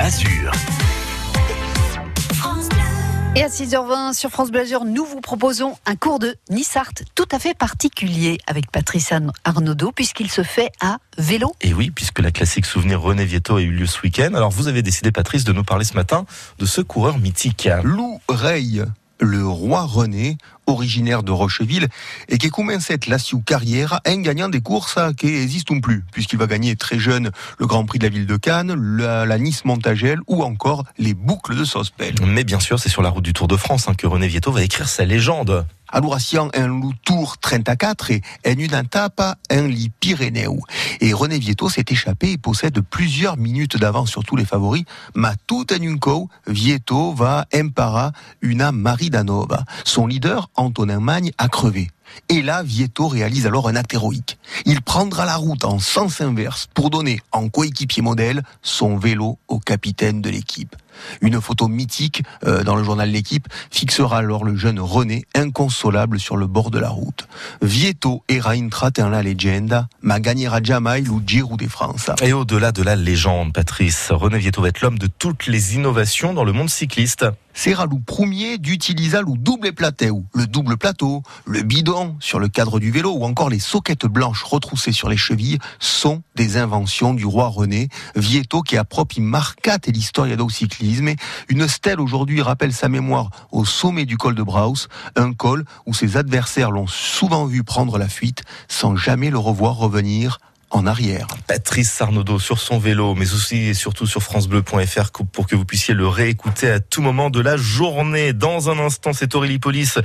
Azur. Et à 6h20 sur France Bleu Azur, nous vous proposons un cours de Nissart tout à fait particulier avec Patrice Arnaudot puisqu'il se fait à vélo. Et oui, puisque la classique souvenir René Vietto a eu lieu ce week-end. Alors vous avez décidé, Patrice, de nous parler ce matin de ce coureur mythique. Lou Rey, le roi René, originaire de Rocheville, et qui commencé la sous carrière en gagnant des courses qui n'existent plus, puisqu'il va gagner très jeune le Grand Prix de la ville de Cannes, la, Nice Montagel ou encore les boucles de Sospel. Mais bien sûr, c'est sur la route du Tour de France hein, que René Vietto va écrire sa légende. Adoration un loup tour 34 et en une étape un lit Pyrénées. Et René Vietto s'est échappé et possède plusieurs minutes d'avance sur tous les favoris. Une co, Vietto va impara une Marie Danova. Son leader, Antonin Magne, a crevé. Et là, Vietto réalise alors un acte héroïque. Il prendra la route en sens inverse pour donner en coéquipier modèle son vélo au capitaine de l'équipe. Une photo mythique euh, dans le journal L'équipe fixera alors le jeune René inconsolable sur le bord de la route. Vietto era intraten la légende, ma gagnera jamais le Giro de France. Et au-delà de la légende, Patrice, René Vietto va être l'homme de toutes les innovations dans le monde cycliste c'est le premier d'utiliser le double plateau, le double plateau, le bidon sur le cadre du vélo ou encore les soquettes blanches retroussées sur les chevilles sont des inventions du roi René, Vietto qui a propre marquate l'histoire du cyclisme. Une stèle aujourd'hui rappelle sa mémoire au sommet du col de Braus, un col où ses adversaires l'ont souvent vu prendre la fuite sans jamais le revoir revenir en arrière. Patrice Sarnaudot sur son vélo, mais aussi et surtout sur francebleu.fr pour que vous puissiez le réécouter à tout moment de la journée. Dans un instant, c'est Aurélie Police